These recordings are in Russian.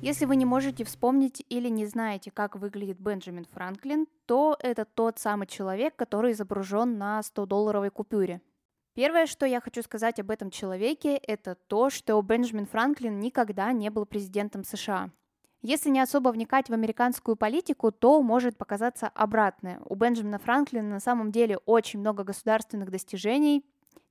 Если вы не можете вспомнить или не знаете, как выглядит Бенджамин Франклин, то это тот самый человек, который изображен на 100-долларовой купюре. Первое, что я хочу сказать об этом человеке, это то, что Бенджамин Франклин никогда не был президентом США. Если не особо вникать в американскую политику, то может показаться обратное. У Бенджамина Франклина на самом деле очень много государственных достижений,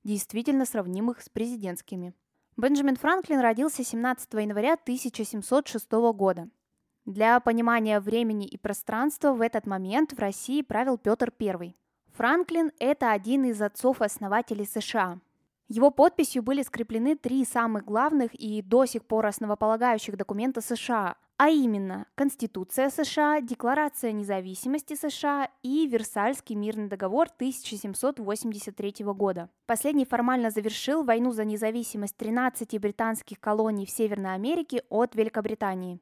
действительно сравнимых с президентскими. Бенджамин Франклин родился 17 января 1706 года. Для понимания времени и пространства в этот момент в России правил Петр I. Франклин – это один из отцов-основателей США. Его подписью были скреплены три самых главных и до сих пор основополагающих документа США, а именно Конституция США, Декларация независимости США и Версальский мирный договор 1783 года. Последний формально завершил войну за независимость 13 британских колоний в Северной Америке от Великобритании.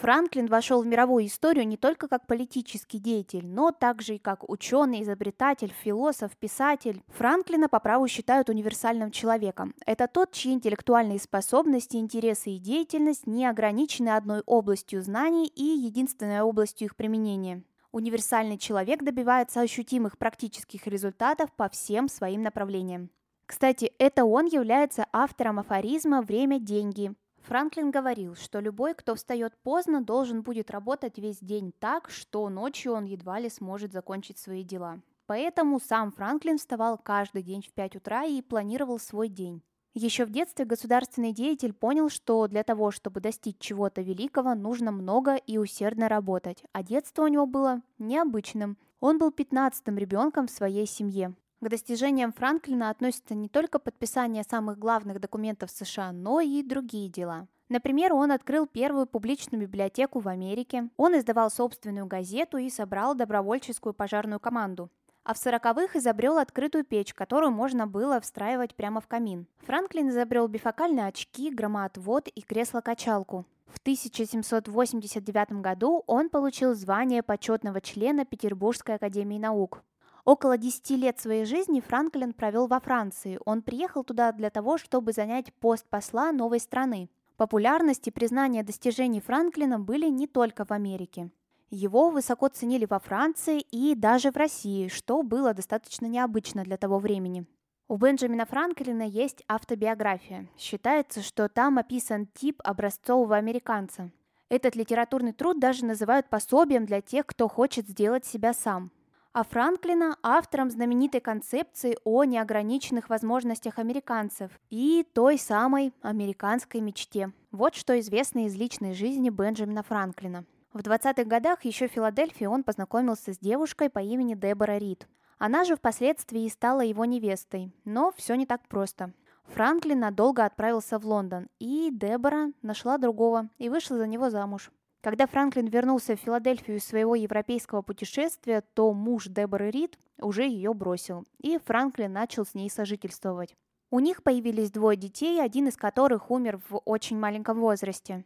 Франклин вошел в мировую историю не только как политический деятель, но также и как ученый, изобретатель, философ, писатель. Франклина по праву считают универсальным человеком. Это тот, чьи интеллектуальные способности, интересы и деятельность не ограничены одной областью знаний и единственной областью их применения. Универсальный человек добивается ощутимых практических результатов по всем своим направлениям. Кстати, это он является автором афоризма «Время – деньги», Франклин говорил, что любой, кто встает поздно, должен будет работать весь день так, что ночью он едва ли сможет закончить свои дела. Поэтому сам Франклин вставал каждый день в 5 утра и планировал свой день. Еще в детстве государственный деятель понял, что для того, чтобы достичь чего-то великого, нужно много и усердно работать, а детство у него было необычным. Он был пятнадцатым ребенком в своей семье. К достижениям Франклина относится не только подписание самых главных документов США, но и другие дела. Например, он открыл первую публичную библиотеку в Америке, он издавал собственную газету и собрал добровольческую пожарную команду. А в сороковых изобрел открытую печь, которую можно было встраивать прямо в камин. Франклин изобрел бифокальные очки, громоотвод и кресло-качалку. В 1789 году он получил звание почетного члена Петербургской академии наук. Около 10 лет своей жизни Франклин провел во Франции. Он приехал туда для того, чтобы занять пост посла новой страны. Популярность и признание достижений Франклина были не только в Америке. Его высоко ценили во Франции и даже в России, что было достаточно необычно для того времени. У Бенджамина Франклина есть автобиография. Считается, что там описан тип образцового американца. Этот литературный труд даже называют пособием для тех, кто хочет сделать себя сам а Франклина – автором знаменитой концепции о неограниченных возможностях американцев и той самой американской мечте. Вот что известно из личной жизни Бенджамина Франклина. В 20-х годах еще в Филадельфии он познакомился с девушкой по имени Дебора Рид. Она же впоследствии стала его невестой, но все не так просто. Франклин надолго отправился в Лондон, и Дебора нашла другого и вышла за него замуж. Когда Франклин вернулся в Филадельфию из своего европейского путешествия, то муж Деборы Рид уже ее бросил, и Франклин начал с ней сожительствовать. У них появились двое детей, один из которых умер в очень маленьком возрасте.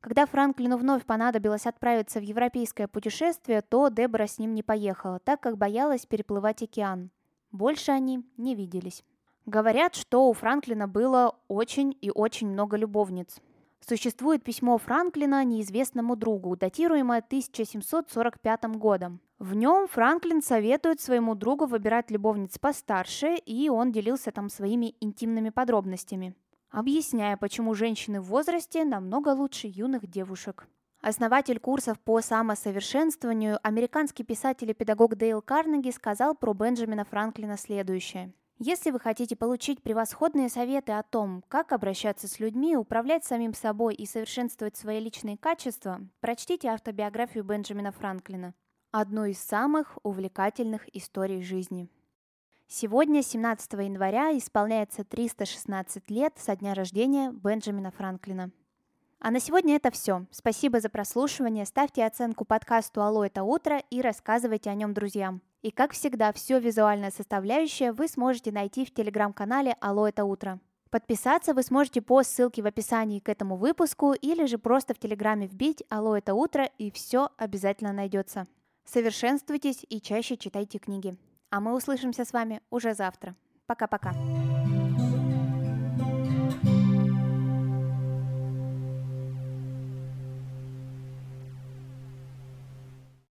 Когда Франклину вновь понадобилось отправиться в европейское путешествие, то Дебора с ним не поехала, так как боялась переплывать океан. Больше они не виделись. Говорят, что у Франклина было очень и очень много любовниц. Существует письмо Франклина неизвестному другу, датируемое 1745 годом. В нем Франклин советует своему другу выбирать любовниц постарше, и он делился там своими интимными подробностями, объясняя, почему женщины в возрасте намного лучше юных девушек. Основатель курсов по самосовершенствованию, американский писатель и педагог Дейл Карнеги сказал про Бенджамина Франклина следующее – если вы хотите получить превосходные советы о том, как обращаться с людьми, управлять самим собой и совершенствовать свои личные качества, прочтите автобиографию Бенджамина Франклина. Одну из самых увлекательных историй жизни. Сегодня, 17 января, исполняется 316 лет со дня рождения Бенджамина Франклина. А на сегодня это все. Спасибо за прослушивание. Ставьте оценку подкасту «Алло, это утро» и рассказывайте о нем друзьям. И как всегда, все визуальное составляющее вы сможете найти в телеграм-канале «Алло, это утро». Подписаться вы сможете по ссылке в описании к этому выпуску или же просто в Телеграме вбить «Алло, это утро» и все обязательно найдется. Совершенствуйтесь и чаще читайте книги. А мы услышимся с вами уже завтра. Пока-пока.